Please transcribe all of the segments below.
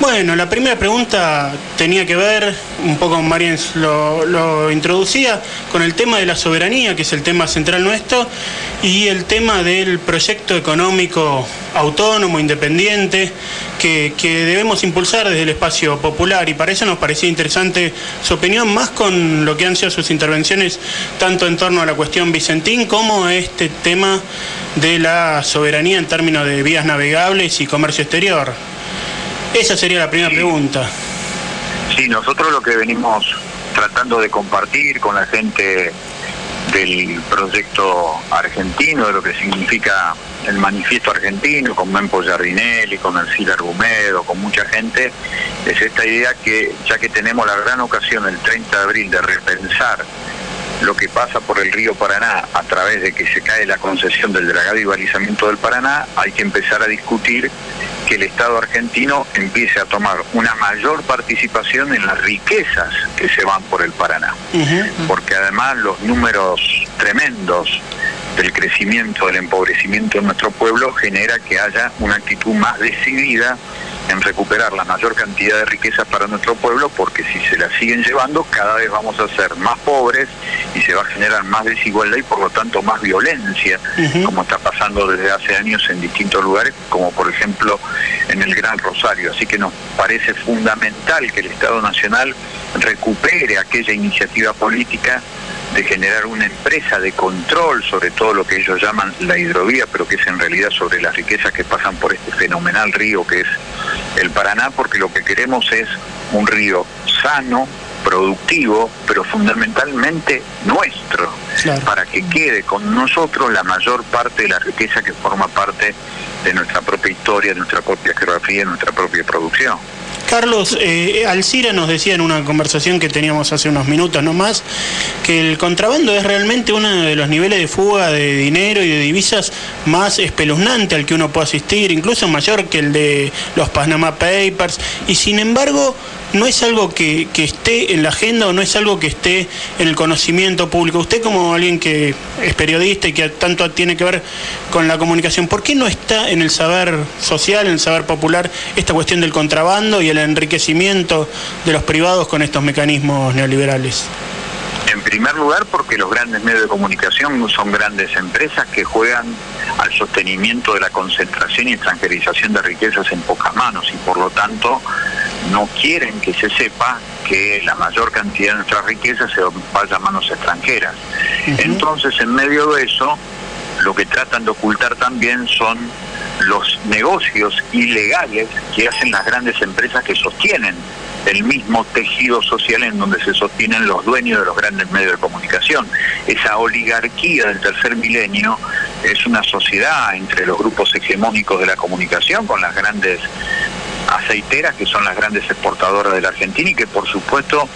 Bueno, la primera pregunta tenía que ver, un poco Mariens lo, lo, introducía, con el tema de la soberanía, que es el tema central nuestro, y el tema del proyecto económico autónomo, independiente, que, que, debemos impulsar desde el espacio popular. Y para eso nos parecía interesante su opinión, más con lo que han sido sus intervenciones, tanto en torno a la cuestión Vicentín como a este tema de la soberanía en términos de vías navegables y comercio exterior. Esa sería la primera Sí. pregunta. Sí, nosotros lo que venimos tratando de compartir con la gente del proyecto argentino, de lo que significa el manifiesto argentino, con Mempo Giardinelli, con Ercila Argumedo, con mucha gente, es esta idea que ya que tenemos la gran ocasión el 30 de abril de repensar lo que pasa por el río Paraná a través de que se cae la concesión del dragado y balizamiento del Paraná, hay que empezar a discutir que el Estado argentino empiece a tomar una mayor participación en las riquezas que se van por el Paraná. Porque además los números tremendos del crecimiento, del empobrecimiento de nuestro pueblo genera que haya una actitud más decidida en recuperar la mayor cantidad de riquezas para nuestro pueblo, porque si se la siguen llevando, cada vez vamos a ser más pobres y se va a generar más desigualdad y por lo tanto más violencia, como está pasando desde hace años en distintos lugares, como por ejemplo en el Gran Rosario. Así que nos parece fundamental que el Estado Nacional recupere aquella iniciativa política de generar una empresa de control sobre todo lo que ellos llaman la hidrovía, pero que es en realidad sobre las riquezas que pasan por este fenomenal río que es el Paraná, porque lo que queremos es un río sano, productivo, pero fundamentalmente nuestro, Claro. para que quede con nosotros la mayor parte de la riqueza que forma parte de nuestra propia historia, de nuestra propia geografía, de nuestra propia producción. Carlos, eh, Alcira nos decía en una conversación que teníamos hace unos minutos nomás que el contrabando es realmente uno de los niveles de fuga de dinero y de divisas más espeluznante al que uno puede asistir, incluso mayor que el de los Panama Papers, y sin embargo no es algo que, que esté en la agenda o no es algo que esté en el conocimiento público. Usted como alguien que es periodista y que tanto tiene que ver con la comunicación, ¿por qué no está en el saber social, en el saber popular, esta cuestión del contrabando y el enriquecimiento de los privados con estos mecanismos neoliberales? En primer lugar, porque los grandes medios de comunicación son grandes empresas que juegan al sostenimiento de la concentración y extranjerización de riquezas en pocas manos y por lo tanto no quieren que se sepa que la mayor cantidad de nuestras riquezas se vaya a manos extranjeras. Entonces, en medio de eso, lo que tratan de ocultar también son los negocios ilegales que hacen las grandes empresas que sostienen el mismo tejido social en donde se sostienen los dueños de los grandes medios de comunicación. Esa oligarquía del tercer milenio es una sociedad entre los grupos hegemónicos de la comunicación con las grandes aceiteras que son las grandes exportadoras de la Argentina y que por supuesto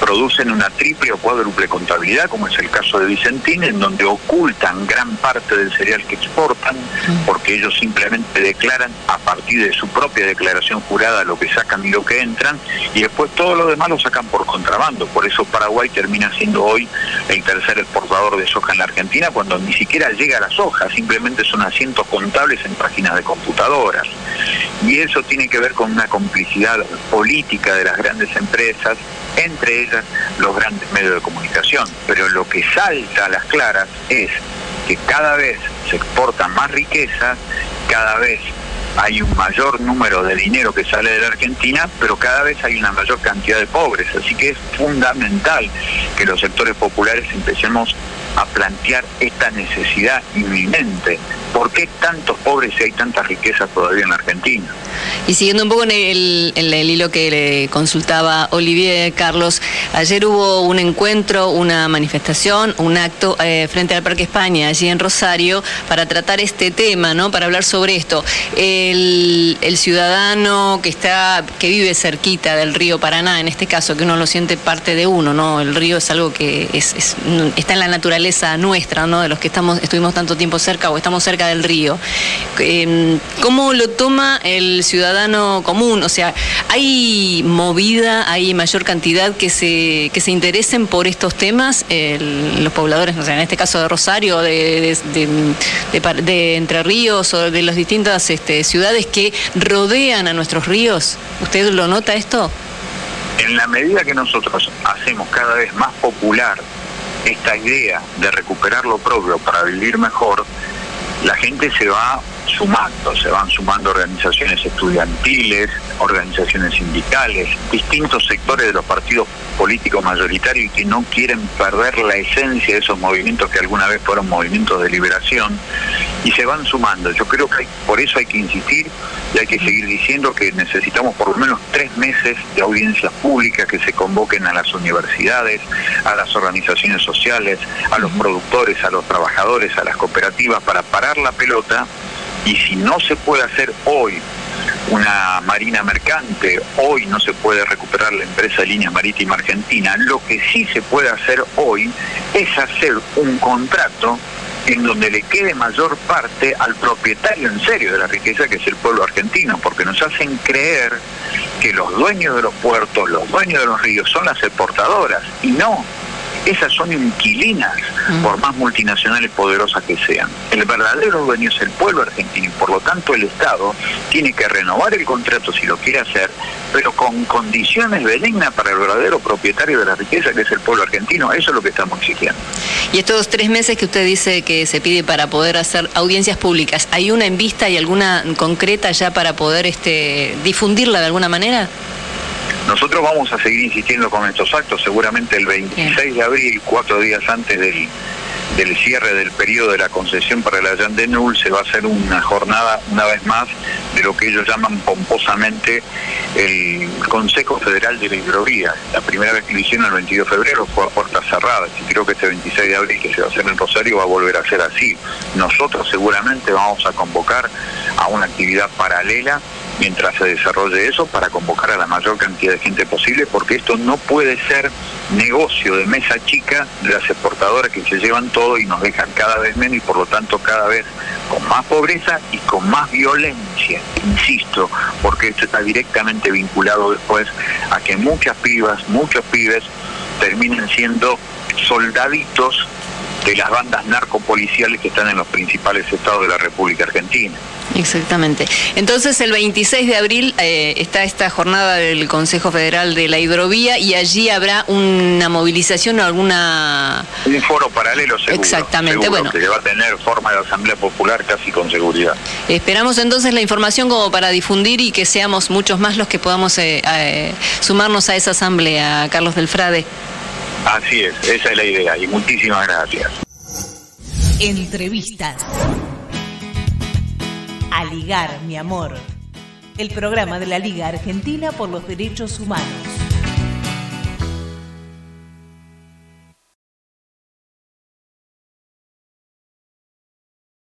producen una triple o cuádruple contabilidad, como es el caso de Vicentín, en donde ocultan gran parte del cereal que exportan, porque ellos simplemente declaran a partir de su propia declaración jurada lo que sacan y lo que entran, y después todo lo demás lo sacan por contrabando. Por eso Paraguay termina siendo hoy el tercer exportador de soja en la Argentina, cuando ni siquiera llega a la soja, simplemente son asientos contables en páginas de computadoras. Y eso tiene que ver con una complicidad política de las grandes empresas, entre ellas los grandes medios de comunicación. Pero lo que salta a las claras es que cada vez se exporta más riqueza, cada vez hay un mayor número de dinero que sale de la Argentina, pero cada vez hay una mayor cantidad de pobres. Así que es fundamental que los sectores populares empecemos a plantear esta necesidad inminente. ¿Por qué tantos pobres y hay tanta riqueza todavía en la Argentina? Y siguiendo un poco en el, hilo que le consultaba Olivier Carlos, ayer hubo un encuentro, una manifestación, un acto eh, frente al Parque España, allí en Rosario, para tratar este tema, ¿no? Para hablar sobre esto. El, ciudadano que está, que vive cerquita del río Paraná, en este caso, que uno lo siente parte de uno, ¿no? El río es algo que es, es- está en la naturaleza nuestra, ¿no? De los que estamos, estuvimos tanto tiempo cerca o estamos cerca del río. Em, ¿Cómo lo toma el ciudadano común? O sea, ¿hay movida, hay mayor cantidad que se, que se interesen por estos temas? los pobladores, no sé, en este caso de Rosario, de, de, Entre Ríos o de las distintas este, ciudades que rodean a nuestros ríos. ¿Usted lo nota esto? En la medida que nosotros hacemos cada vez más popular esta idea de recuperar lo propio para vivir mejor, la gente se va sumando, se van sumando organizaciones estudiantiles, organizaciones sindicales, distintos sectores de los partidos políticos mayoritarios que no quieren perder la esencia de esos movimientos que alguna vez fueron movimientos de liberación y se van sumando. Yo creo que por eso hay que insistir y hay que seguir diciendo que necesitamos por lo menos tres meses de audiencias públicas que se convoquen a las universidades, a las organizaciones sociales, a los productores, a los trabajadores, a las cooperativas para parar la pelota y si no se puede hacer hoy una marina mercante, hoy no se puede recuperar la empresa de Línea Marítima Argentina, lo que sí se puede hacer hoy es hacer un contrato en donde le quede mayor parte al propietario en serio de la riqueza que es el pueblo argentino, porque nos hacen creer que los dueños de los puertos, los dueños de los ríos son las exportadoras, y no, esas son inquilinas, mm. por más multinacionales poderosas que sean. El verdadero dueño es el pueblo argentino y por lo tanto el Estado tiene que renovar el contrato si lo quiere hacer, pero con condiciones benignas para el verdadero propietario de la riqueza que es el pueblo argentino. Eso es lo que estamos exigiendo. Y estos tres meses que usted dice que se pide para poder hacer audiencias públicas, ¿hay una en vista y alguna concreta ya para poder este, difundirla de alguna manera? Nosotros vamos a seguir insistiendo con estos actos, seguramente el 26 de abril, cuatro días antes del, del cierre del periodo de la concesión para Allán de Null, se va a hacer una jornada, una vez más, de lo que ellos llaman pomposamente el Consejo Federal de la Hidrovía. La primera vez que lo hicieron el 22 de febrero fue a puertas cerradas y creo que este 26 de abril que se va a hacer en Rosario va a volver a ser así. Nosotros seguramente vamos a convocar a una actividad paralela mientras se desarrolle eso para convocar a la mayor cantidad de gente posible, porque esto no puede ser negocio de mesa chica de las exportadoras que se llevan todo y nos dejan cada vez menos y por lo tanto cada vez con más pobreza y con más violencia, insisto, porque esto está directamente vinculado después a que muchas pibas, muchos pibes terminen siendo soldaditos de las bandas narcopoliciales que están en los principales estados de la República Argentina. Exactamente. Entonces, el 26 de abril eh, está esta jornada del Consejo Federal de la Hidrovía y allí habrá una movilización o alguna... Un foro paralelo, seguro. Exactamente, bueno. Que va a tener forma de Asamblea Popular casi con seguridad. Esperamos entonces la información como para difundir y que seamos muchos más los que podamos eh, eh, sumarnos a esa asamblea, Carlos del Frade. Así es, esa es la idea y muchísimas gracias. Entrevistas. A ligar, mi amor. El programa de la Liga Argentina por los Derechos Humanos.